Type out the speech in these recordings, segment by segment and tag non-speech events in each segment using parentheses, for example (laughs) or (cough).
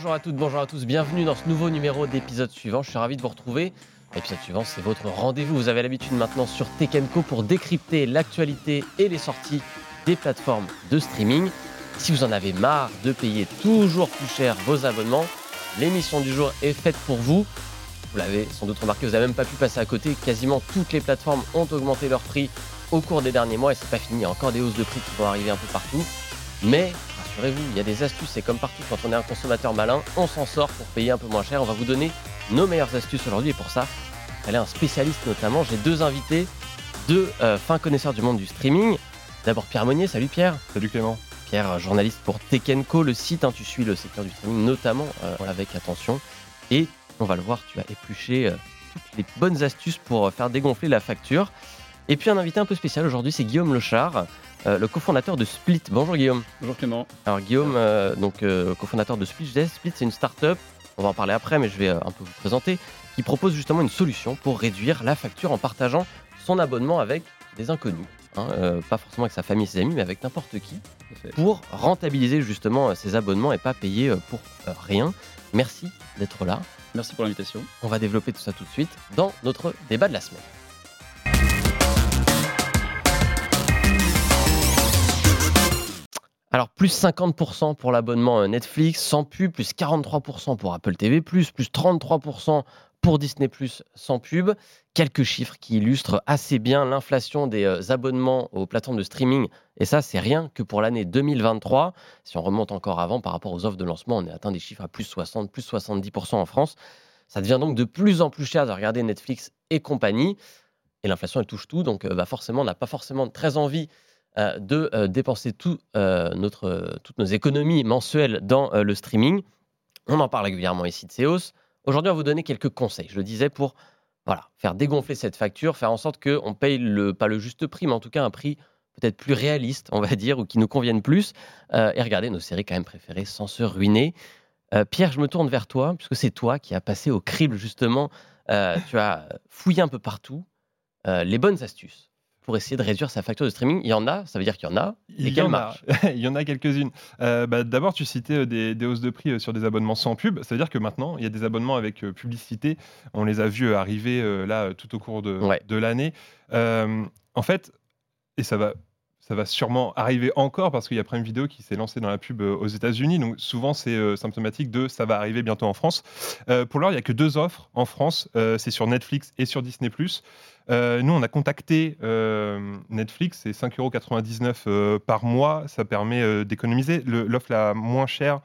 Bonjour à toutes, bonjour à tous, bienvenue dans ce nouveau numéro d'épisode suivant. Je suis ravi de vous retrouver. L'épisode suivant, c'est votre rendez-vous. Vous avez l'habitude maintenant sur Tekenco pour décrypter l'actualité et les sorties des plateformes de streaming. Si vous en avez marre de payer toujours plus cher vos abonnements, l'émission du jour est faite pour vous. Vous l'avez sans doute remarqué, vous n'avez même pas pu passer à côté. Quasiment toutes les plateformes ont augmenté leur prix au cours des derniers mois et c'est pas fini. Il y a encore des hausses de prix qui vont arriver un peu partout. Mais rassurez-vous, il y a des astuces. C'est comme partout quand on est un consommateur malin, on s'en sort pour payer un peu moins cher. On va vous donner nos meilleures astuces aujourd'hui et pour ça, elle est un spécialiste notamment. J'ai deux invités, deux euh, fins connaisseurs du monde du streaming. D'abord Pierre Monnier, salut Pierre. Salut Clément. Pierre, journaliste pour Tekenco, le site. hein, tu suis le secteur du streaming notamment euh, avec attention. Et on va le voir, tu as épluché euh, toutes les bonnes astuces pour faire dégonfler la facture. Et puis un invité un peu spécial aujourd'hui, c'est Guillaume Lechard, euh, le cofondateur de Split. Bonjour Guillaume. Bonjour Clément. Alors Guillaume, euh, donc euh, cofondateur de Split, je disais, Split c'est une start-up, on va en parler après, mais je vais un peu vous présenter, qui propose justement une solution pour réduire la facture en partageant son abonnement avec des inconnus. hein, pas forcément avec sa famille et ses amis, mais avec n'importe qui, pour rentabiliser justement ses abonnements et pas payer pour rien. Merci d'être là. Merci pour l'invitation. On va développer tout ça tout de suite dans notre débat de la semaine. Alors, plus 50% pour l'abonnement euh, Netflix sans pub, plus 43% pour Apple TV, plus 33% pour Disney sans pub. Quelques chiffres qui illustrent assez bien l'inflation des euh, abonnements aux plateformes de streaming. Et ça, c'est rien que pour l'année 2023. Si on remonte encore avant par rapport aux offres de lancement, on a atteint des chiffres à plus 60, plus 70% en France. Ça devient donc de plus en plus cher de regarder Netflix et compagnie. Et l'inflation, elle touche tout. Donc, euh, bah, forcément, on n'a pas forcément très envie de euh, dépenser tout, euh, notre, euh, toutes nos économies mensuelles dans euh, le streaming. On en parle régulièrement ici de hausses. Aujourd'hui, on va vous donner quelques conseils. Je le disais pour voilà, faire dégonfler cette facture, faire en sorte qu'on paye le, pas le juste prix, mais en tout cas un prix peut-être plus réaliste, on va (laughs) dire, ou qui nous convienne plus, euh, et regarder nos séries quand même préférées sans se ruiner. Euh, Pierre, je me tourne vers toi, puisque c'est toi qui as passé au crible justement. Euh, tu as fouillé un peu partout euh, les bonnes astuces pour essayer de réduire sa facture de streaming. Il y en a, ça veut dire qu'il y en a. Il Lesquelles y, en a, marchent (laughs) il y en a quelques-unes. Euh, bah, D'abord, tu citais euh, des, des hausses de prix euh, sur des abonnements sans pub. Ça veut dire que maintenant, il y a des abonnements avec publicité. On les a vus arriver là tout au cours de, Ouais. de l'année. En fait, et ça va, ça va sûrement arriver encore parce qu'il y a Prime Video qui s'est lancé dans la pub euh, aux États-Unis. Donc souvent, c'est euh, symptomatique de ça va arriver bientôt en France. Euh, pour l'heure, il n'y a que deux offres en France. Euh, c'est sur Netflix et sur Disney+. Nous, on a contacté Netflix, c'est 5,99€ euh, par mois. Ça permet d'économiser. L'offre la moins chère,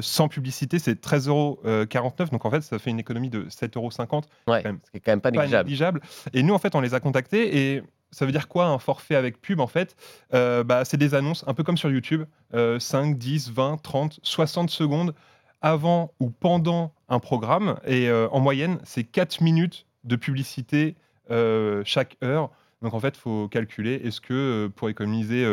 sans publicité, c'est 13,49€. Donc en fait, ça fait une économie de 7,50€. Ouais, ce qui est quand même pas Pas négligeable. négligeable. Et nous, en fait, on les a contactés et ça veut dire quoi un forfait avec pub en fait? Euh, bah, C'est des annonces un peu comme sur YouTube, euh, 5, 10, 20, 30, 60 secondes avant ou pendant un programme. Et euh, en moyenne, c'est 4 minutes de publicité euh, chaque heure. Donc en fait, il faut calculer, est-ce que pour économiser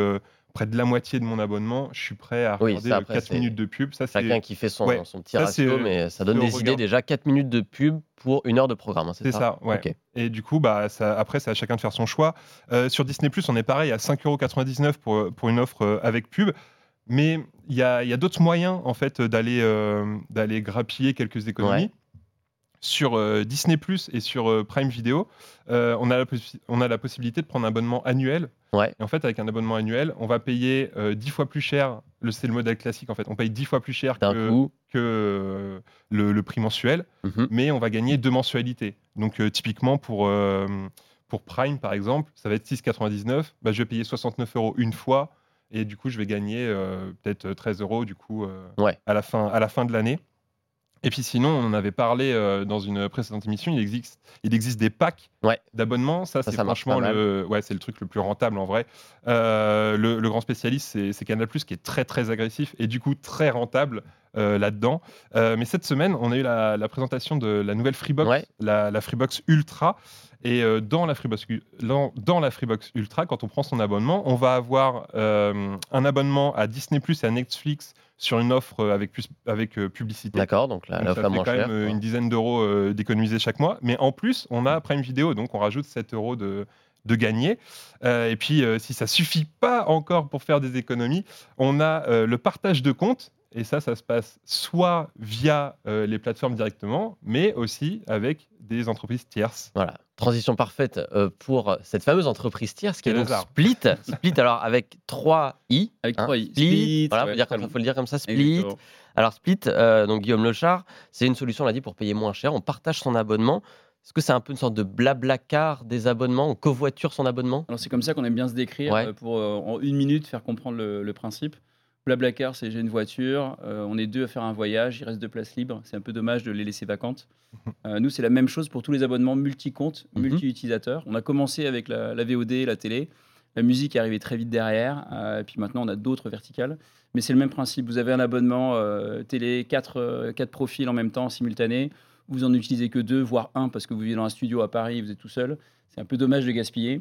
près de la moitié de mon abonnement, je suis prêt à Oui, regarder ça, après, 4 c'est minutes de pub Ça, c'est Chacun qui fait son, Ouais, son petit ça, ratio, mais ça donne des idées déjà. 4 minutes de pub pour une heure de programme, hein, c'est ça ça, ouais. Et du coup, bah, ça, après, c'est à chacun de faire son choix. Euh, sur Disney, on est pareil, à 5,99€ pour, pour une offre euh, avec pub. Mais il y a, y a d'autres moyens, en fait, d'aller euh, d'aller grappiller quelques économies. Ouais. Sur euh, Disney et sur euh, Prime Video, euh, on, a la possi- on a la possibilité de prendre un abonnement annuel. Ouais. Et en fait, avec un abonnement annuel, on va payer euh, 10 fois plus cher. Le- C'est le modèle classique, en fait. On paye 10 fois plus cher que, le, le prix mensuel Mhm. mais on va gagner deux mensualités. Donc typiquement pour, pour Prime par exemple, ça va être 6,99. Bah, je vais payer 69 euros une fois et du coup je vais gagner peut-être 13 euros du coup Ouais. à, la fin, à la fin de l'année. Et puis sinon, on en avait parlé euh, dans une précédente émission, il existe, il existe des packs Ouais. d'abonnements. Ça, Ça, c'est franchement le, ouais, c'est le truc le plus rentable en vrai. Euh, le, le grand spécialiste, c'est Canal+, qui est très très agressif et du coup très rentable euh, là-dedans. Mais cette semaine, on a eu la, la présentation de la nouvelle Freebox, Ouais. la, la Freebox Ultra. Et dans, la Freebox, dans, la Freebox Ultra, quand on prend son abonnement, on va avoir un abonnement à Disney Plus et à Netflix sur une offre euh, avec, plus, avec euh, publicité. D'accord, donc Donc, l'offre ça la fait moins quand même euh, une dizaine d'euros d'économiser chaque mois. Mais en plus, on a Prime Video, donc on rajoute 7 euros de, de gagner. Euh, et puis, euh, si ça suffit pas encore pour faire des économies, on a euh, le partage de compte. Et ça, ça se passe soit via euh, les plateformes directement, mais aussi avec des entreprises tierces. Voilà, transition parfaite euh, pour cette fameuse entreprise tierce qui est donc. Split. Split, alors avec 3 i. Avec hein, trois i. Split, Split, voilà, ouais, faut, dire comme le dire comme ça, Split. Exactement. Alors Split, euh, donc Guillaume Lechard, c'est une solution, on l'a dit, pour payer moins cher. On partage son abonnement. Est-ce que c'est un peu une sorte de blabla car des abonnements? On covoiture son abonnement? Alors c'est comme ça qu'on aime bien se décrire Ouais. euh, pour euh, en une minute faire comprendre le, le principe. Blablacar, c'est j'ai une voiture, euh, on est deux à faire un voyage, il reste deux places libres. C'est un peu dommage de les laisser vacantes. (laughs) Euh, nous, c'est la même chose pour tous les abonnements multi-comptes, Mhm. multi-utilisateurs. On a commencé avec la, la VOD, la télé. La musique est arrivée très vite derrière. euh, et puis maintenant, on a d'autres verticales. Mais c'est le même principe. Vous avez un abonnement télé, quatre, quatre profils en même temps, simultanés. Vous en utilisez que deux, voire un, parce que vous vivez dans un studio à Paris, vous êtes tout seul. C'est un peu dommage de gaspiller.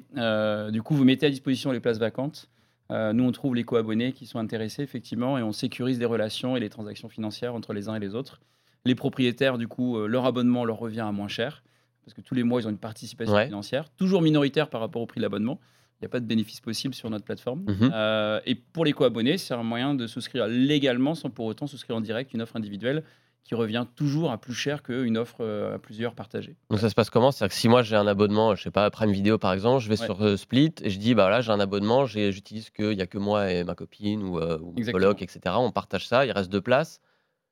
Du coup, vous mettez à disposition les places vacantes. Euh, nous, on trouve les co-abonnés qui sont intéressés, effectivement, et on sécurise les relations et les transactions financières entre les uns et les autres. Les propriétaires, du coup, euh, leur abonnement leur revient à moins cher, parce que tous les mois, ils ont une participation Ouais. financière, toujours minoritaire par rapport au prix de l'abonnement. Il n'y a pas de bénéfice possible sur notre plateforme. Mhm. Euh, et pour les co-abonnés, c'est un moyen de souscrire légalement sans pour autant souscrire en direct une offre individuelle qui revient toujours à plus cher qu'une offre euh, à plusieurs partagées. Donc ça se passe comment? C'est-à-dire que si moi j'ai un abonnement, je sais pas, Prime Vidéo par exemple, je vais Ouais. sur euh, Split et je dis bah là j'ai un abonnement, j'utilise qu'il y a que moi et ma copine ou, euh, ou mon coloc, etc. On partage ça, il reste deux places.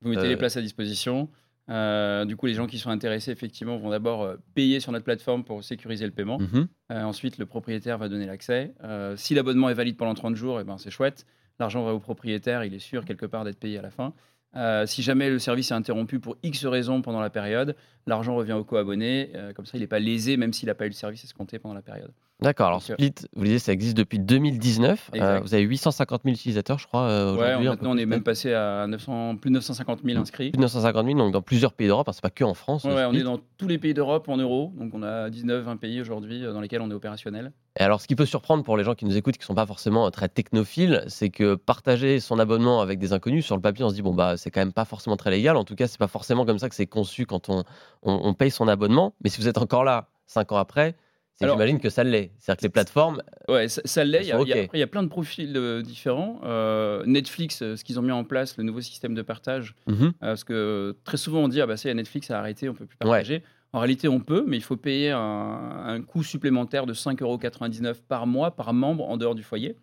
Vous mettez Euh, les places à disposition. Euh, du coup, les gens qui sont intéressés, effectivement, vont d'abord euh, payer sur notre plateforme pour sécuriser le paiement. Mhm. Euh, ensuite, le propriétaire va donner l'accès. Euh, si l'abonnement est valide pendant 30 jours, eh ben, c'est chouette. L'argent va au propriétaire, il est sûr quelque part d'être payé à la fin. Euh, si jamais le service est interrompu pour X raisons pendant la période, l'argent revient au co-abonné. Euh, comme ça, il n'est pas lésé, même s'il n'a pas eu le service escompté pendant la période. D'accord, alors Split, vous le disiez, ça existe depuis 2019. Euh, vous avez 850 000 utilisateurs, je crois, euh, Ouais, aujourd'hui. maintenant, on est même passé à 900, plus de 950 000 inscrits. Plus de 950 000, donc dans plusieurs pays d'Europe, hein, c'est pas que en France. Ouais, ouais, on est dans tous les pays d'Europe en euros. Donc, on a 19-20 pays aujourd'hui euh, dans lesquels on est opérationnel. Et alors, ce qui peut surprendre pour les gens qui nous écoutent, qui ne sont pas forcément euh, très technophiles, c'est que partager son abonnement avec des inconnus, sur le papier, on se dit, bon, bah, c'est quand même pas forcément très légal. En tout cas, c'est pas forcément comme ça que c'est conçu quand on, on, on paye son abonnement. Mais si vous êtes encore là, cinq ans après, c'est j'imagine que ça l'est. C'est-à-dire que les plateformes, Ouais, ça, ça l'est. Il y a- y y plein de profils euh, différents. Euh, Netflix, euh, ce qu'ils ont mis en place, le nouveau système de partage, Mhm. euh, parce que très souvent on dit ah bah ça y est, Netflix a arrêté, on peut plus Ouais. partager. En réalité, on peut, mais il faut payer un, un coût supplémentaire de 5,99€ par mois par membre en dehors du foyer.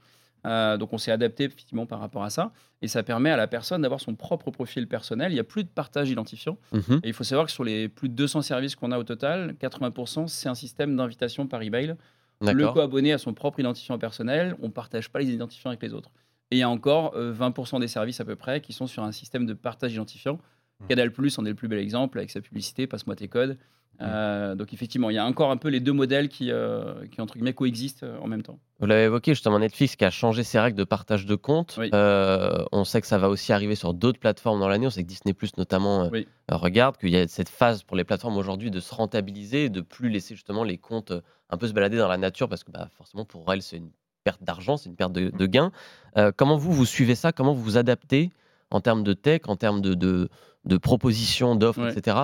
Euh, donc on s'est adapté effectivement par rapport à ça, et ça permet à la personne d'avoir son propre profil personnel. Il n'y a plus de partage identifiant. Mhm. Et il faut savoir que sur les plus de 200 services qu'on a au total, 80% c'est un système d'invitation par email. Le co-abonné a son propre identifiant personnel, on ne partage pas les identifiants avec les autres. Et il y a encore euh, 20% des services à peu près qui sont sur un système de partage identifiant. Mmh. Canal Plus en est le plus bel exemple avec sa publicité, passe-moi tes codes. Euh, donc effectivement, il y a encore un peu les deux modèles qui, euh, qui entre guillemets, coexistent euh, en même temps. Vous l'avez évoqué justement, Netflix qui a changé ses règles de partage de comptes. Oui. Euh, on sait que ça va aussi arriver sur d'autres plateformes dans l'année. On sait que Disney Plus notamment Oui. regarde qu'il y a cette phase pour les plateformes aujourd'hui de se rentabiliser, et de plus laisser justement les comptes un peu se balader dans la nature parce que bah, forcément pour elles c'est une perte d'argent, c'est une perte de, de gain. Euh, comment vous vous suivez ça? Comment vous vous adaptez en termes de tech, en termes de, de, de propositions, d'offres, Ouais. etc.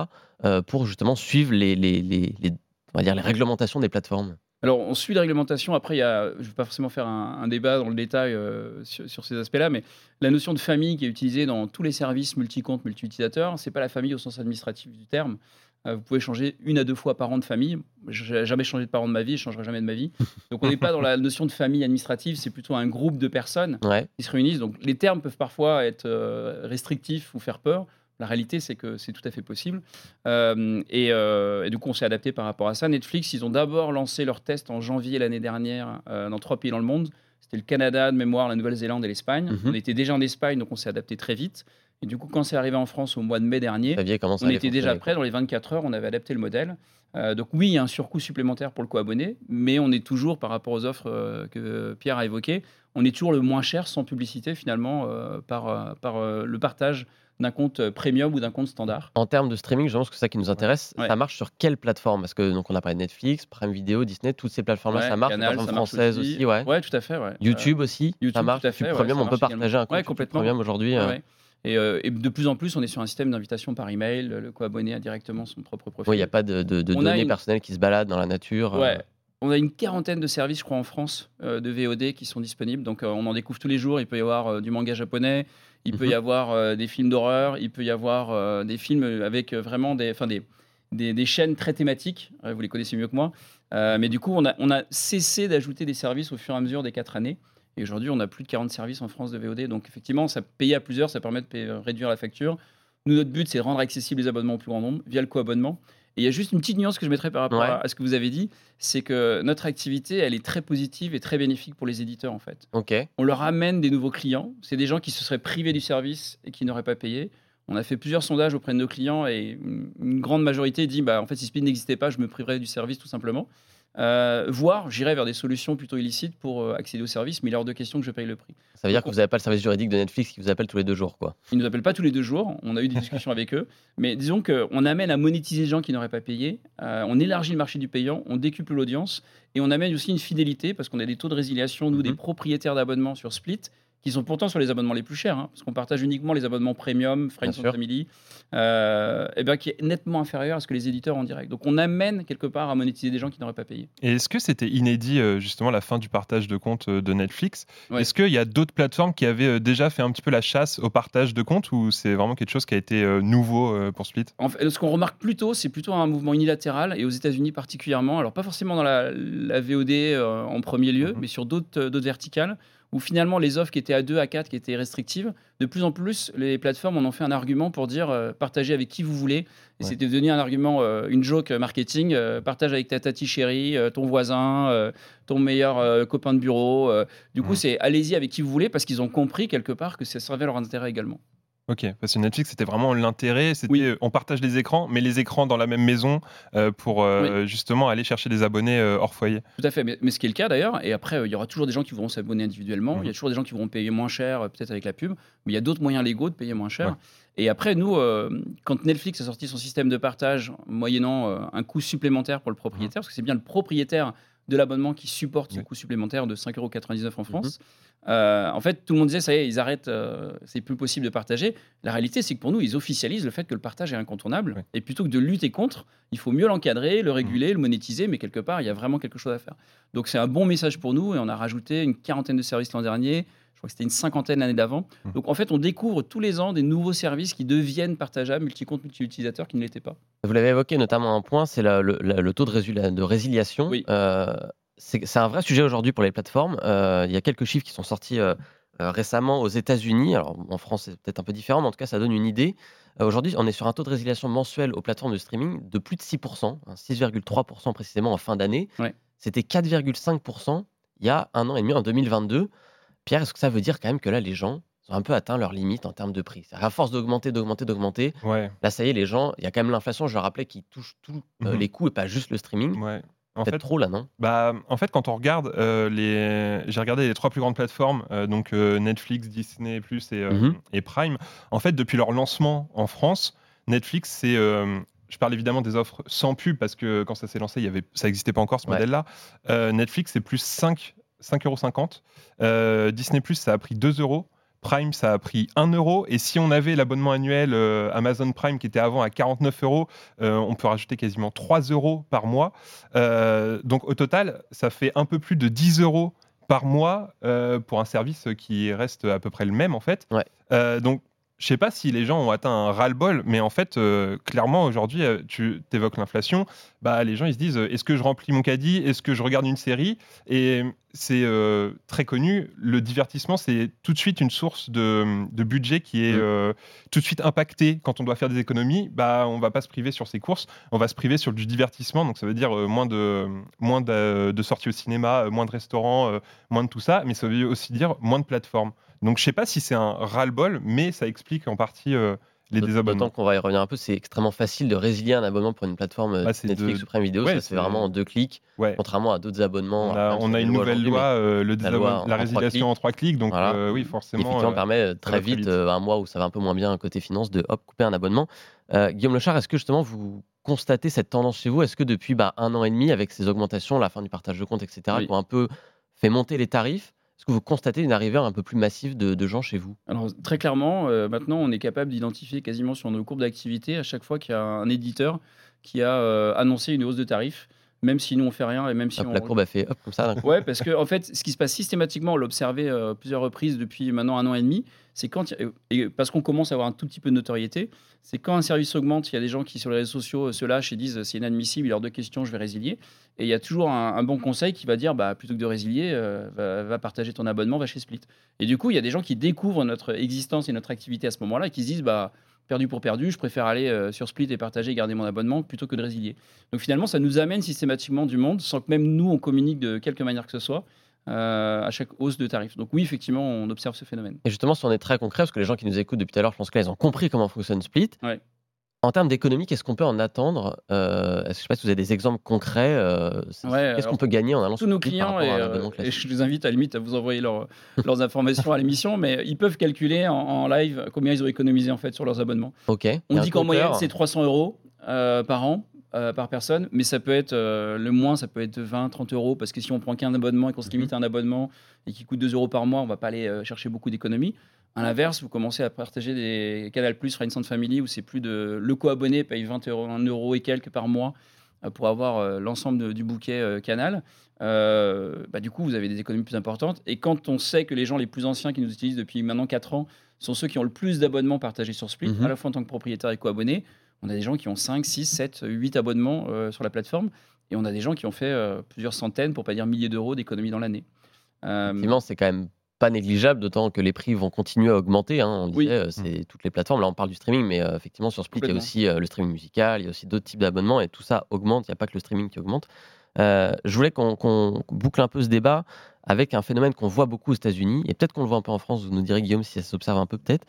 euh, pour justement suivre les, les, les, les- on va dire les réglementations des plateformes Alors, on suit les réglementations. Après, il y a, je ne vais pas forcément faire un, un débat dans le détail euh, sur, sur ces aspects-là, mais la notion de famille qui est utilisée dans tous les services multi-comptes, multi-utilisateurs, ce n'est pas la famille au sens administratif du terme. Euh, vous pouvez changer une à deux fois par an de famille. Je n'ai jamais changé de parent de ma vie, je ne changerai jamais de ma vie. Donc, on n'est pas dans la notion de famille administrative, c'est plutôt un groupe de personnes Ouais. qui se réunissent. Donc, les termes peuvent parfois être euh, restrictifs ou faire peur. La réalité, c'est que c'est tout à fait possible. Euh, et, euh, et du coup, on s'est adapté par rapport à ça. Netflix, ils ont d'abord lancé leur test en janvier l'année dernière euh, dans trois pays dans le monde. C'était le Canada, de mémoire, la Nouvelle-Zélande et l'Espagne. Mhm. On était déjà en Espagne, donc on s'est adapté très vite. Et du coup, quand c'est arrivé en France au mois de mai dernier, on était déjà prêt. Dans les 24 heures, on avait adapté le modèle. Euh, donc oui, il y a un surcoût supplémentaire pour le co-abonné, mais on est toujours, par rapport aux offres euh, que Pierre a évoquées, on est toujours le moins cher sans publicité finalement euh, par, par le partage d'un compte premium ou d'un compte standard. En termes de streaming, je pense que c'est ça qui nous intéresse. Ouais. Ça marche sur quelle plateforme? Parce que donc on a parlé de Netflix, Prime Video, Disney, toutes ces plateformes-là, Ouais, ça marche. Canal, les ça marche françaises aussi, ouais. Ouais, tout à fait. YouTube aussi, YouTube, ça marche. tout à fait, Premium, on peut partager un compte complètement. Premium aujourd'hui. Ouais, euh. ouais. Et, euh, et de plus en plus, on est sur un système d'invitation par email. Le co-abonné a directement son propre profil. Il n'y a pas de, données une- personnelles qui se baladent dans la nature. euh. Ouais. on a une quarantaine de services, je crois, en France euh, de VOD qui sont disponibles. Donc, on en découvre tous les jours. Il peut y avoir du manga japonais, il peut Mhm. y avoir euh, des films d'horreur, il peut y avoir des films avec vraiment des, enfin, des, des, des chaînes très thématiques. Vous les connaissez mieux que moi. Mais du coup, on a, on a cessé d'ajouter des services au fur et à mesure des quatre années. Et aujourd'hui, on a plus de 40 services en France de VOD. Donc, effectivement, ça payer à plusieurs, ça permet de payer- réduire la facture. Nous, notre but, c'est de rendre accessibles les abonnements au plus grand nombre via le co-abonnement. Et il y a juste une petite nuance que je mettrais par rapport Ouais. à, à ce que vous avez dit, c'est que notre activité, elle est très positive et très bénéfique pour les éditeurs, en fait. Ok. On leur amène des nouveaux clients. C'est des gens qui se seraient privés du service et qui n'auraient pas payé. On a fait plusieurs sondages auprès de nos clients et une, une grande majorité dit bah, en fait, si Speed n'existait pas, je me priverais du service tout simplement. Euh, voire, j'irais vers des solutions plutôt illicites pour euh, accéder au service, mais il est hors de question que je paye le prix. Ça veut dire que vous n'avez pas le service juridique de Netflix qui vous appelle tous les deux jours, quoi. Ils ne nous appellent pas tous les deux jours. On a eu des discussions avec eux. Mais disons qu'on amène à monétiser les gens qui n'auraient pas payé. Euh, on élargit le marché du payant. On décuple l'audience. Et on amène aussi une fidélité parce qu'on a des taux de résiliation, nous, des Mhm. propriétaires d'abonnements sur Split, qui sont pourtant sur les abonnements les plus chers. hein, parce qu'on partage uniquement les abonnements premium, Friends and. Family, euh, et ben, qui est nettement inférieur à ce que les éditeurs en direct. Donc on amène quelque part à monétiser des gens qui n'auraient pas payé. Et est-ce que c'était inédit, euh, justement, la fin du partage de comptes euh, de Netflix? Ouais. Est-ce qu'il y a d'autres plateformes qui avaient déjà fait un petit peu la chasse au partage de comptes ou c'est vraiment quelque chose qui a été nouveau pour Split? En fait, ce qu'on remarque plutôt, c'est plutôt un mouvement unilatéral et aux États-Unis particulièrement. Alors pas forcément dans la, la VOD euh, en premier lieu, Mhm. mais sur d'autres verticales où finalement les offres qui étaient à 2 à 4 qui étaient restrictives, de plus en plus les plateformes en ont fait un argument pour dire euh, partagez avec qui vous voulez. Et Ouais. c'était devenu un argument, euh, une joke marketing, euh, partage avec ta tati chérie, euh, ton voisin, euh, ton meilleur euh, copain de bureau. euh. du coup, c'est allez-y avec qui vous voulez parce qu'ils ont compris quelque part que ça servait leur intérêt également. Ok, parce que Netflix, c'était vraiment l'intérêt, c'était Oui. euh, on partage les écrans, mais les écrans dans la même maison euh, pour euh, justement aller chercher des abonnés hors foyer. Tout à fait, mais, mais ce qui est le cas d'ailleurs, et après il y aura toujours des gens qui vont s'abonner individuellement, Mhm. il y a toujours des gens qui vont payer moins cher, peut-être avec la pub, mais il y a d'autres moyens légaux de payer moins cher. Ouais. Et après, nous, quand Netflix a sorti son système de partage, moyennant un coût supplémentaire pour le propriétaire, parce que c'est bien le propriétaire de l'abonnement qui supporte ce Mhm. Oui. coût supplémentaire de 5,99€ en France. euh, en fait, tout le monde disait, ça y est, ils arrêtent, euh, c'est plus possible de partager. La réalité, c'est que pour nous, ils officialisent le fait que le partage est incontournable. Et plutôt que de lutter contre, il faut mieux l'encadrer, le réguler, le monétiser, mais quelque part, il y a vraiment quelque chose à faire. Donc c'est un bon message pour nous et on a rajouté une quarantaine de services l'an dernier. Je crois que c'était une cinquantaine l'année d'avant. Mhm. Donc en fait, on découvre tous les ans des nouveaux services qui deviennent partageables, multi-compte, multi-utilisateurs, qui ne l'étaient pas. Vous l'avez évoqué notamment un point, c'est le, taux de, résiliation. Oui. Euh, c'est un vrai sujet aujourd'hui pour les plateformes. Euh, il y a quelques chiffres qui sont sortis euh, récemment aux États-Unis. Alors en France, c'est peut-être un peu différent, mais en tout cas, ça donne une idée. Aujourd'hui, on est sur un taux de résiliation mensuel aux plateformes de streaming de plus de 6%, hein, 6,3% précisément en fin d'année. Ouais. C'était 4,5% il y a un an et demi, en 2022. Pierre, est-ce que ça veut dire quand même que là, les gens ont un peu atteint leur limite en termes de prix? À force d'augmenter, d'augmenter, d'augmenter, Ouais, Là, ça y est, les gens, il y a quand même l'inflation, je le rappelais, qui touche tous euh, Mhm. les coûts et pas juste le streaming. ouais. En fait, trop là, non? Bah, en fait, quand on regarde euh, les, j'ai regardé les trois plus grandes plateformes, euh, donc euh, Netflix, Disney et, Mhm. et Prime. En fait, depuis leur lancement en France, Netflix, c'est, je parle évidemment des offres sans pub parce que quand ça s'est lancé, il y avait, ça n'existait pas encore ce Ouais. modèle-là. Netflix, c'est plus 5, 5,50 euros. Disney ça a pris 2 euros. Prime, ça a pris 1 euro. Et si on avait l'abonnement annuel euh, Amazon Prime qui était avant à 49 euros, euh, on peut rajouter quasiment 3 euros par mois. Euh, donc au total, ça fait un peu plus de 10 euros par mois euh, pour un service qui reste à peu près le même en fait. Ouais. Euh, donc je sais pas si les gens ont atteint un ras-le-bol, mais en fait, euh, clairement, aujourd'hui, euh, tu évoques l'inflation, bah, les gens, ils se disent, euh, est-ce que je remplis mon caddie? Est-ce que je regarde une série? Et c'est très connu, le divertissement, c'est tout de suite une source de, de budget qui est Mm. tout de suite impactée quand on doit faire des économies. Bah, on va pas se priver sur ses courses, on va se priver sur du divertissement, donc ça veut dire moins, de, moins de, de sorties au cinéma, moins de restaurants, moins de tout ça, mais ça veut aussi dire moins de plateformes. Donc je sais pas si c'est un ras-le-bol, mais ça explique en partie euh, les désabonnements. D'autant qu'on va y revenir un peu, c'est extrêmement facile de résilier un abonnement pour une plateforme Bah, c'est Netflix de- ou Prime Video. Ouais, ça se fait c'est- vraiment en deux clics, Ouais. contrairement à d'autres abonnements. On a, on une nouvelle loi, euh, le la loi en- la en trois résiliation clics. en trois clics, donc Voilà. euh, oui, qui forcément. effectivement euh, permet très vite, vite. euh, un mois où ça va un peu moins bien côté finance, de hop, couper un abonnement. Euh, Guillaume Lechard, est-ce que justement vous constatez cette tendance chez vous? Est-ce que depuis bah, un an et demi, avec ces augmentations, la fin du partage de comptes, etc., Oui. qui ont un peu fait monter les tarifs, est-ce que vous constatez une arrivée un peu plus massive de, gens chez vous? Alors très clairement, euh, maintenant on est capable d'identifier quasiment sur nos courbes d'activité à chaque fois qu'il y a un éditeur qui a euh, annoncé une hausse de tarifs. Même si nous on fait rien et même si Hop, on... la courbe a fait hop comme ça. Ouais, parce que en fait, ce qui se passe systématiquement, on l'a observé euh, plusieurs reprises depuis maintenant un an et demi, c'est quand, et parce qu'on commence à avoir un tout petit peu de notoriété, c'est quand un service augmente, il y a des gens qui sur les réseaux sociaux euh, se lâchent et disent euh, c'est inadmissible, il y a hors de question, je vais résilier. Et il y a toujours un, un bon conseil qui va dire bah, plutôt que de résilier, euh, va, va partager ton abonnement, va chez Split. Et du coup, il y a des gens qui découvrent notre existence et notre activité à ce moment-là et qui se disent bah, perdu pour perdu, je préfère aller euh, sur Split et partager et garder mon abonnement plutôt que de résilier. Donc finalement, ça nous amène systématiquement du monde sans que même nous, on communique de quelque manière que ce soit euh, à chaque hausse de tarif. Donc oui, effectivement, on observe ce phénomène. Et justement, si on est très concret, parce que les gens qui nous écoutent depuis tout à l'heure, je pense que là, ils ont compris comment fonctionne Split. Ouais. En termes d'économie, qu'est-ce qu'on peut en attendre euh, Je ne sais pas si vous avez des exemples concrets. euh, Ouais, qu'est-ce qu'on peut gagner en allant Tous sur nos clients, et, euh, et je les invite à la limite à vous envoyer leur- (laughs) leurs informations à l'émission, mais ils peuvent calculer en, en live combien ils ont économisé en fait sur leurs abonnements. Ok. On dit qu'en moyenne, c'est 300 euros euh, par an. euh, par personne, mais ça peut être euh, le moins, ça peut être 20, 30 euros, parce que si on prend qu'un abonnement et qu'on se Mhm. limite à un abonnement et qui coûte 2 euros par mois, on va pas aller euh, chercher beaucoup d'économies. À l'inverse, vous commencez à partager des Canal Plus, Friends and Family, où c'est plus de. Le co-abonné paye 20 euros, 1 euro et quelques par mois euh, pour avoir euh, l'ensemble du bouquet euh, Canal. Euh, bah, du coup, vous avez des économies plus importantes. Et quand on sait que les gens les plus anciens qui nous utilisent depuis maintenant 4 ans sont ceux qui ont le plus d'abonnements partagés sur Split, Mhm. à la fois en tant que propriétaire et co-abonné, on a des gens qui ont 5, 6, 7, 8 abonnements euh, sur la plateforme. Et on a des gens qui ont fait euh, plusieurs centaines, pour pas dire milliers d'euros d'économies dans l'année. Effectivement, c'est quand même pas négligeable, d'autant que les prix vont continuer à augmenter. hein. On le Oui. disait, euh, c'est toutes les plateformes. Là, on parle du streaming, mais euh, effectivement, sur Split, il y a aussi euh, le streaming musical, il y a aussi d'autres types d'abonnements, et tout ça augmente. Il n'y a pas que le streaming qui augmente. Euh, je voulais qu'on boucle un peu ce débat avec un phénomène qu'on voit beaucoup aux États-Unis, et peut-être qu'on le voit un peu en France, vous nous direz, Guillaume, si ça s'observe un peu peut-être.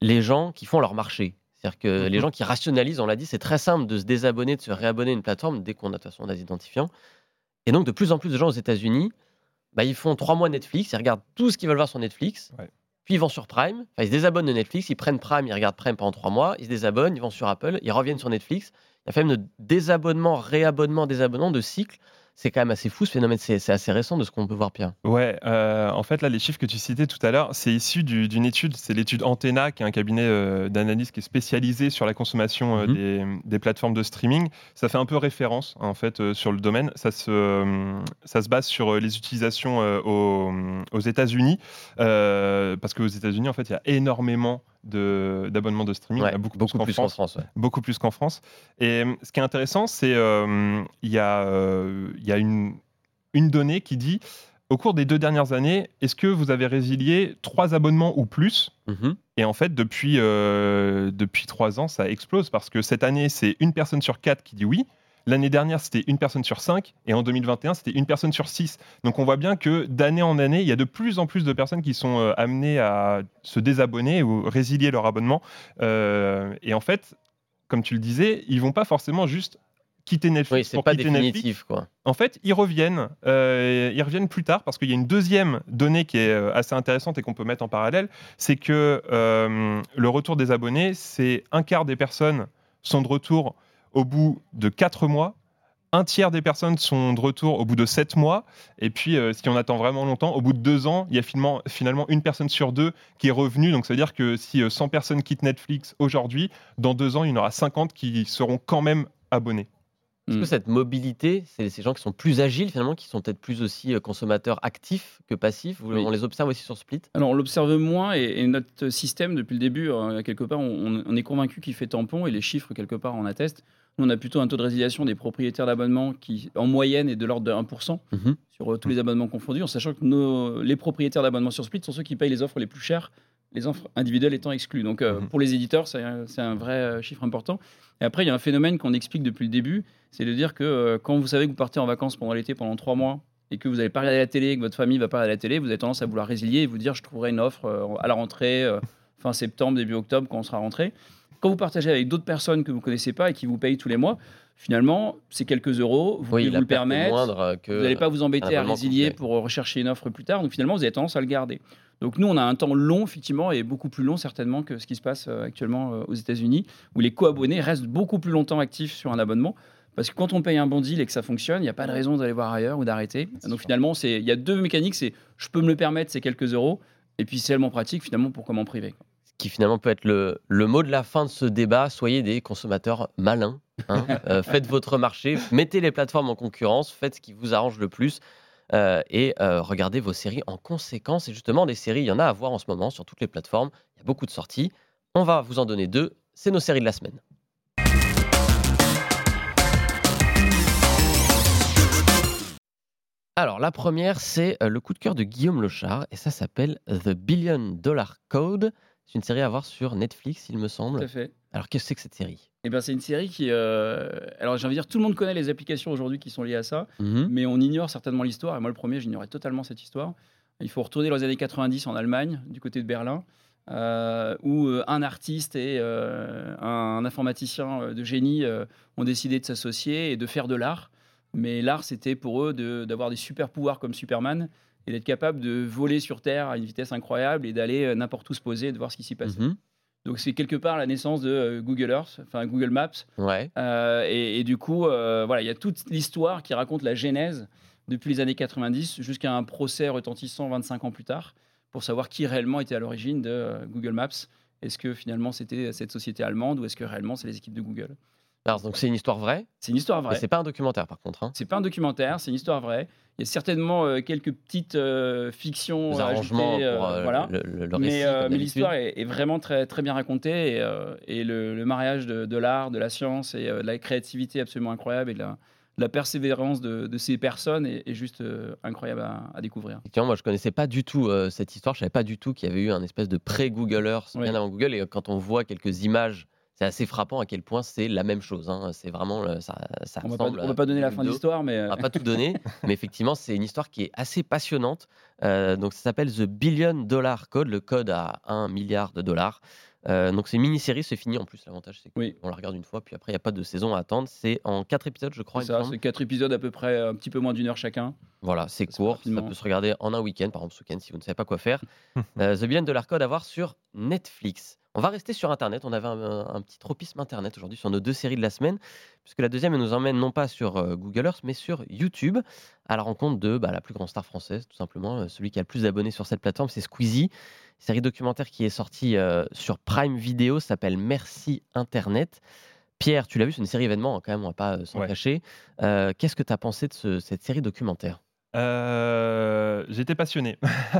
Les gens qui font leur marché. C'est-à-dire que les Mhm. gens qui rationalisent, on l'a dit, c'est très simple de se désabonner, de se réabonner à une plateforme dès qu'on a de toute façon des identifiants. Et donc, de plus en plus de gens aux États-Unis, bah, ils font trois mois Netflix, ils regardent tout ce qu'ils veulent voir sur Netflix, Ouais. puis ils vont sur Prime, enfin, ils se désabonnent de Netflix, ils prennent Prime, ils regardent Prime pendant trois mois, ils se désabonnent, ils vont sur Apple, ils reviennent sur Netflix. Il y a fait même de désabonnement, réabonnement, désabonnement, de cycle. C'est quand même assez fou ce phénomène, c'est assez récent de ce qu'on peut voir, Pierre. Ouais, euh, en fait, là, les chiffres que tu citais tout à l'heure, c'est issu du- d'une étude, c'est l'étude Antena, qui est un cabinet euh, d'analyse qui est spécialisé sur la consommation euh, Mhm. des, des plateformes de streaming. Ça fait un peu référence, en fait, sur le domaine. Ça se, ça se base sur les utilisations aux, aux États-Unis, parce qu'aux États-Unis, en fait, il y a énormément d'abonnements de, streaming. Ouais, en a beaucoup, beaucoup plus qu'en France France. ouais. beaucoup plus qu'en France. Et euh, ce qui est intéressant, c'est euh, il y a, euh, y a une, une donnée qui dit au cours des deux dernières années, est-ce que vous avez résilié trois abonnements ou plus? Mhm. Et en fait, depuis, euh, depuis trois ans, ça explose parce que cette année, c'est une personne sur quatre qui dit oui. L'année dernière, c'était une personne sur cinq. Et en 2021, c'était une personne sur six. Donc on voit bien que d'année en année, il y a de plus en plus de personnes qui sont euh, amenées à se désabonner ou résilier leur abonnement. Euh, et en fait, comme tu le disais, ils vont pas forcément juste quitter Oui, Netflix c'est pour pas quitter Netflix. définitif, quoi. En fait, ils reviennent. euh, ils reviennent plus tard parce qu'il y a une deuxième donnée qui est assez intéressante et qu'on peut mettre en parallèle. C'est que euh, le retour des abonnés, c'est un quart des personnes sont de retour au bout de quatre mois. Un tiers des personnes sont de retour au bout de sept mois. Et puis, euh, si on attend vraiment longtemps, au bout de deux ans, il y a finalement, finalement une personne sur deux qui est revenue. Donc, ça veut dire que si euh, 100 personnes quittent Netflix aujourd'hui, dans deux ans, il y en aura 50 qui seront quand même abonnés. Est-ce que Mm. cette mobilité, c'est ces gens qui sont plus agiles finalement, qui sont peut-être plus aussi euh, consommateurs actifs que passifs? Oui. On les observe aussi sur Split Alors, on l'observe moins et, et notre système, depuis le début, euh, quelque part, on, on est convaincu qu'il fait tampon et les chiffres, quelque part, en attestent. Nous, on a plutôt un taux de résiliation des propriétaires d'abonnements qui, en moyenne, est de l'ordre de 1% Mhm. sur euh, tous les abonnements confondus, en sachant que nos, les propriétaires d'abonnements sur Split sont ceux qui payent les offres les plus chères, les offres individuelles étant exclues. Donc, euh, Mhm. pour les éditeurs, c'est un, vrai euh, chiffre important. Et après, il y a un phénomène qu'on explique depuis le début, c'est de dire que euh, quand vous savez que vous partez en vacances pendant l'été, pendant trois mois, et que vous n'allez pas regarder la télé, que votre famille va pas regarder la télé, vous avez tendance à vouloir résilier et vous dire je trouverai une offre à la rentrée, fin septembre, début octobre, quand on sera rentré. Quand vous partagez avec d'autres personnes que vous connaissez pas et qui vous payent tous les mois, finalement, c'est quelques euros, vous Oui, pouvez vous le permettre. que. Vous n'allez pas vous embêter à résilier pour rechercher une offre plus tard. Donc finalement, vous avez tendance à le garder. Donc nous, on a un temps long, effectivement, et beaucoup plus long certainement que ce qui se passe euh, actuellement euh, aux États-Unis, où les co-abonnés restent beaucoup plus longtemps actifs sur un abonnement. Parce que quand on paye un bon deal et que ça fonctionne, il n'y a pas de raison d'aller voir ailleurs ou d'arrêter. Donc finalement, il y a deux mécaniques. C'est je peux me le permettre, c'est quelques euros. Et puis c'est tellement pratique finalement pour comment privé. quoi. Qui finalement peut être le, le mot de la fin de ce débat. Soyez des consommateurs malins. hein. (laughs) Euh, faites votre marché, mettez les plateformes en concurrence, faites ce qui vous arrange le plus. euh, et euh, regardez vos séries en conséquence. Et justement, des séries, il y en a à voir en ce moment sur toutes les plateformes. Il y a beaucoup de sorties. On va vous en donner deux. C'est nos séries de la semaine. Alors, la première, c'est le coup de cœur de Guillaume Lochard, et ça s'appelle The Billion Dollar Code. C'est une série à voir sur Netflix, il me Tout semble. à fait. Alors, qu'est-ce que c'est que cette série? Eh ben, c'est une série qui. euh, Alors, j'ai envie de dire, tout le monde connaît les applications aujourd'hui qui sont liées à ça, Mhm. mais on ignore certainement l'histoire. Et moi, le premier, j'ignorais totalement cette histoire. Il faut retourner dans les années 90 en Allemagne, du côté de Berlin, euh, où euh, un artiste et euh, un informaticien de génie ont décidé de s'associer et de faire de l'art. Mais l'art, c'était pour eux de- d'avoir des super pouvoirs comme Superman et d'être capable de voler sur Terre à une vitesse incroyable et d'aller euh, n'importe où se poser et de voir ce qui s'y passe. Mhm. Donc, c'est quelque part la naissance de euh, Google Earth, enfin Google Maps. Ouais. Euh, et, et du coup, euh, voilà, il y a toute l'histoire qui raconte la genèse depuis les années 90 jusqu'à un procès retentissant 25 ans plus tard pour savoir qui réellement était à l'origine de Google Maps. Est-ce que finalement c'était cette société allemande ou est-ce que réellement c'est les équipes de Google? Alors, donc, c'est une histoire vraie, C'est une histoire vraie. c'est pas un documentaire par contre. hein. C'est pas un documentaire, c'est une histoire vraie. Il y a certainement euh, quelques petites euh, fictions Des arrangements ajoutées, pour euh, euh, voilà. le, le- le récit. Mais, l'histoire est, est vraiment très, très bien racontée et, et le, le mariage de, de l'art, de la science et de la créativité absolument incroyable et de la, de la persévérance de, de ces personnes est, est juste euh, incroyable à, à découvrir. Effectivement, moi je connaissais pas du tout euh, cette histoire. Je savais pas du tout qu'il y avait eu un espèce de pré-Google Earth bien avant Google. Et quand on voit quelques images, c'est assez frappant à quel point c'est la même chose. hein. C'est vraiment ça, ça On va on va pas donner la fin de l'histoire, mais euh, On va pas tout (laughs) donner, mais effectivement, c'est une histoire qui est assez passionnante. Euh, donc, ça s'appelle The Billion Dollar Code, le code à 1 milliard de dollars. Euh, donc, c'est une mini-série, c'est fini en plus. L'avantage, c'est qu'on Oui. la regarde une fois, puis après, il n'y a pas de saison à attendre. C'est en 4 épisodes, je crois. ça, c'est quatre épisodes à peu près, un petit peu moins d'une heure chacun. Voilà, c'est court, ça peut se regarder en un week-end, par exemple ce week-end si vous ne savez pas quoi faire. (laughs) Euh, The Billion Dollar Code à voir sur Netflix. On va rester sur Internet, on avait un, un petit tropisme Internet aujourd'hui sur nos deux séries de la semaine, puisque la deuxième elle nous emmène non pas sur euh, Google Earth, mais sur YouTube, à la rencontre de bah, la plus grande star française, tout simplement, euh, celui qui a le plus d'abonnés sur cette plateforme, c'est Squeezie. Série documentaire qui est sortie euh, sur Prime Video, s'appelle Merci Internet. Pierre, tu l'as vu, c'est une série événement, hein, quand même, on va pas s'en Ouais. cacher. Qu'est-ce que tu as pensé de ce- cette série documentaire? J'étais passionné.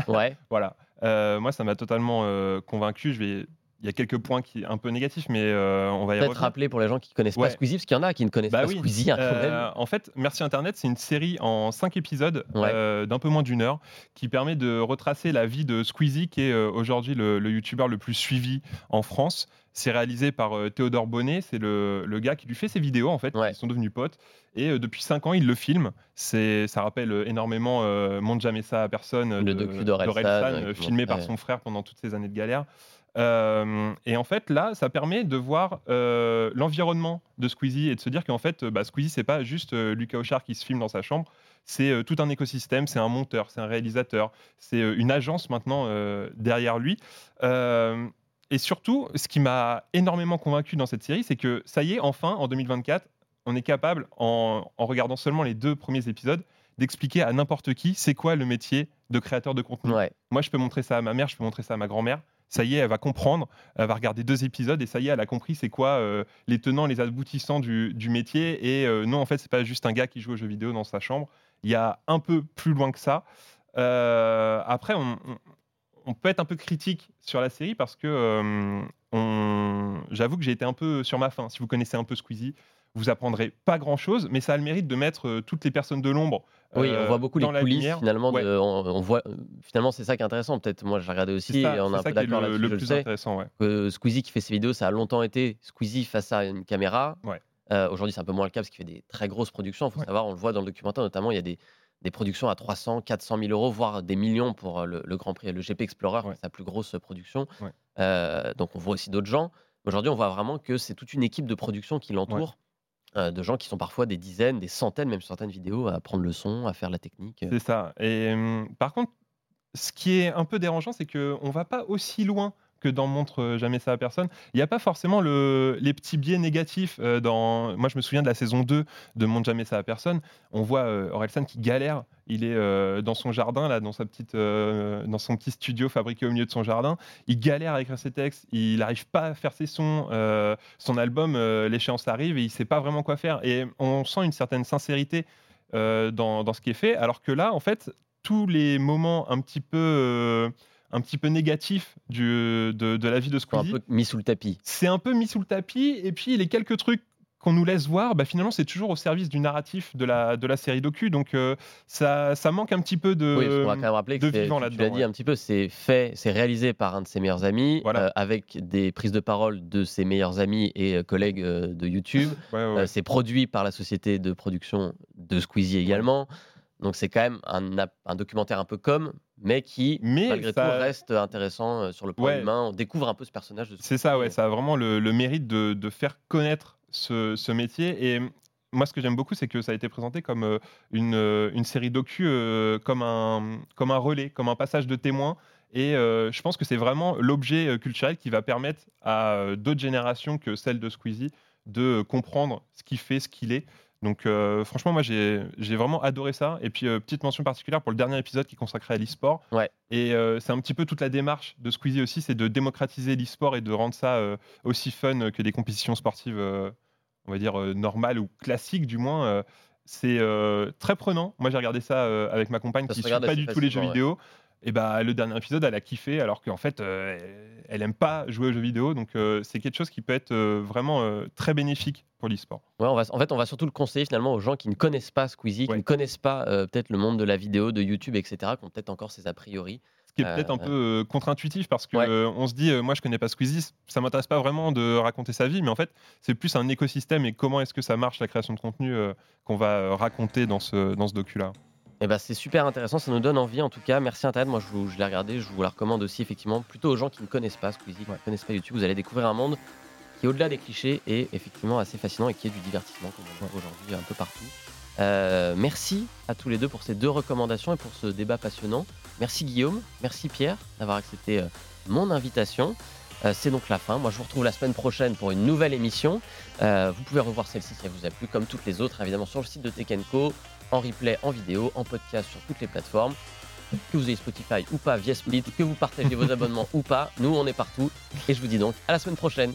Ouais. (laughs) voilà. Moi, ça m'a totalement convaincu. Je vais. Il y a quelques points qui un peu négatifs, mais euh, on va y Peut-être revenir. rappeler pour les gens qui ne connaissent pas. Squeezie, parce qu'il y en a qui ne connaissent Bah pas oui. Squeezie hein, quand Euh, en fait, Merci Internet, c'est une série en cinq épisodes Ouais. euh, d'un peu moins d'une heure qui permet de retracer la vie de Squeezie, qui est aujourd'hui le, le youtubeur le plus suivi en France. C'est réalisé par Théodore Bonnet, c'est le, le gars qui lui fait ses vidéos en fait, Ouais. ils sont devenus potes. Et euh, depuis cinq ans, il le filme. C'est, ça rappelle énormément euh, Monte jamais ça à personne Le de- docu ouais, qui filmé par son frère pendant toutes ces années de galère. Euh, et en fait, là, ça permet de voir euh, l'environnement de Squeezie et de se dire qu'en fait, euh, bah, Squeezie, c'est pas juste euh, Lucas Auchard qui se filme dans sa chambre, c'est tout un écosystème, c'est un monteur, c'est un réalisateur, c'est une agence maintenant derrière lui. Et surtout, ce qui m'a énormément convaincu dans cette série, c'est que ça y est, enfin, en 2024, on est capable, en, en regardant seulement les deux premiers épisodes, d'expliquer à n'importe qui c'est quoi le métier de créateur de contenu. Ouais. Moi, je peux montrer ça à ma mère, je peux montrer ça à ma grand-mère. Ça y est, elle va comprendre, elle va regarder deux épisodes et ça y est, elle a compris c'est quoi euh, les tenants, les aboutissants du, du métier. Et euh, non, en fait, c'est pas juste un gars qui joue aux jeux vidéo dans sa chambre. Il y a un peu plus loin que ça. Euh, après, on, peut être un peu critique sur la série parce que on- j'avoue que j'ai été un peu sur ma faim. Si vous connaissez un peu Squeezie, vous apprendrez pas grand-chose, mais ça a le mérite de mettre euh, toutes les personnes de l'ombre. Oui, on euh, voit beaucoup les coulisses lumière. finalement. Ouais. de- on, on voit, euh, finalement, c'est ça qui est intéressant. Peut-être moi j'ai regardé aussi C'est ça, et on est c'est un ça peu qui est d'accord le, plus sais. intéressant. Ouais. que Squeezie qui fait ses vidéos, ça a longtemps été Squeezie face à une caméra. Ouais. Euh, Aujourd'hui, c'est un peu moins le cas parce qu'il fait des très grosses productions. Il faut savoir, on le voit dans le documentaire notamment, il y a des, des productions à 300, 400 000 euros, voire des millions pour euh, le, le Grand Prix, le GP Explorer, Ouais. sa plus grosse production. Ouais. Euh, donc on voit aussi d'autres gens. Aujourd'hui, on voit vraiment que c'est toute une équipe de production qui l'entoure. euh, de gens qui sont parfois des dizaines, des centaines, même sur certaines vidéos, à prendre le son, à faire la technique. C'est ça. Et hum, par contre, ce qui est un peu dérangeant, c'est qu'on ne va pas aussi loin que dans Montre jamais ça à personne. Il n'y a pas forcément le, les petits biais négatifs. euh, dans... Moi, je me souviens de la saison 2 de Montre jamais ça à personne. On voit euh, Orelsan qui galère. Il est euh, dans son jardin, là, dans, sa petite, euh, dans son petit studio fabriqué au milieu de son jardin. Il galère à écrire ses textes. Il n'arrive pas à faire ses sons. Euh, son album, euh, l'échéance arrive et il ne sait pas vraiment quoi faire. Et on sent une certaine sincérité euh, dans, ce qui est fait. Alors que là, en fait, tous les moments un petit peu, euh, un petit peu négatifs du, de, de la vie de Un Squeezie, peu mis sous le tapis. c'est un peu mis sous le tapis. Et puis les quelques trucs qu'on nous laisse voir, bah, finalement, c'est toujours au service du narratif de la, de la série docu. Donc euh, ça, ça manque un petit peu de. Oui, va quand même rappeler que de c'est- vivant tu- tu là-dedans, l'as dit ouais. un petit peu, c'est fait, c'est réalisé par un de ses meilleurs amis, Voilà. euh, avec des prises de parole de ses meilleurs amis et euh, collègues de YouTube. Ouais, ouais, ouais. c'est produit par la société de production de Squeezie également. Donc c'est quand même un, documentaire un peu comme, mais qui, Mais malgré ça- tout, reste intéressant euh, sur le plan Ouais. humain. On découvre un peu ce personnage de C'est ça, ouais. Ça a vraiment le, le mérite de, de faire connaître ce, ce métier. Et moi, ce que j'aime beaucoup, c'est que ça a été présenté comme euh, une, euh, une série docu, euh, comme, un, comme un relais, comme un passage de témoin. Et euh, je pense que c'est vraiment l'objet culturel qui va permettre à d'autres générations que celle de Squeezie de comprendre ce qu'il fait, ce qu'il est. Donc euh, franchement, moi j'ai vraiment adoré ça. Et puis euh, petite mention particulière pour le dernier épisode qui est consacré à l'e-sport. Ouais. Et euh, c'est un petit peu toute la démarche de Squeezie aussi, c'est de démocratiser l'e-sport et de rendre ça aussi fun que des compétitions sportives, on va dire normales ou classiques du moins. c'est très prenant. Moi j'ai regardé ça avec ma compagne Ça qui se suit pas du tout les jeux ouais. vidéo. Et bah le dernier épisode, elle a kiffé alors qu'en fait euh, elle aime pas jouer aux jeux vidéo. Donc euh, c'est quelque chose qui peut être euh, vraiment très bénéfique pour l'e-sport. Ouais, on va, en fait, on va surtout le conseiller finalement aux gens qui ne connaissent pas Squeezie, qui ne connaissent pas peut-être le monde de la vidéo, de YouTube, etc., qui ont peut-être encore ces a priori. Ce qui est peut-être un peu contre-intuitif parce Ouais. euh, on se dit, moi je connais pas Squeezie, ça m'intéresse pas vraiment de raconter sa vie, mais en fait c'est plus un écosystème et comment est-ce que ça marche la création de contenu qu'on va raconter dans ce, dans ce docu-là. Eh ben, c'est super intéressant, ça nous donne envie en tout cas. Merci Internet, moi je, vous- je l'ai regardé, je vous la recommande aussi effectivement, plutôt aux gens qui ne connaissent pas Squeezie, qui ne connaissent pas YouTube, vous allez découvrir un monde qui est au-delà des clichés et effectivement assez fascinant et qui est du divertissement comme on voit aujourd'hui un peu partout. Euh, merci à tous les deux pour ces deux recommandations et pour ce débat passionnant. Merci Guillaume, merci Pierre d'avoir accepté euh, mon invitation. Euh, c'est donc la fin. Moi, je vous retrouve la semaine prochaine pour une nouvelle émission. Vous pouvez revoir celle-ci si elle vous a plu, comme toutes les autres, évidemment, sur le site de Tekenco, en replay, en vidéo, en podcast sur toutes les plateformes. Que vous ayez Spotify ou pas via Split, que vous partagez vos (laughs) abonnements ou pas, nous on est partout. Et je vous dis donc à la semaine prochaine.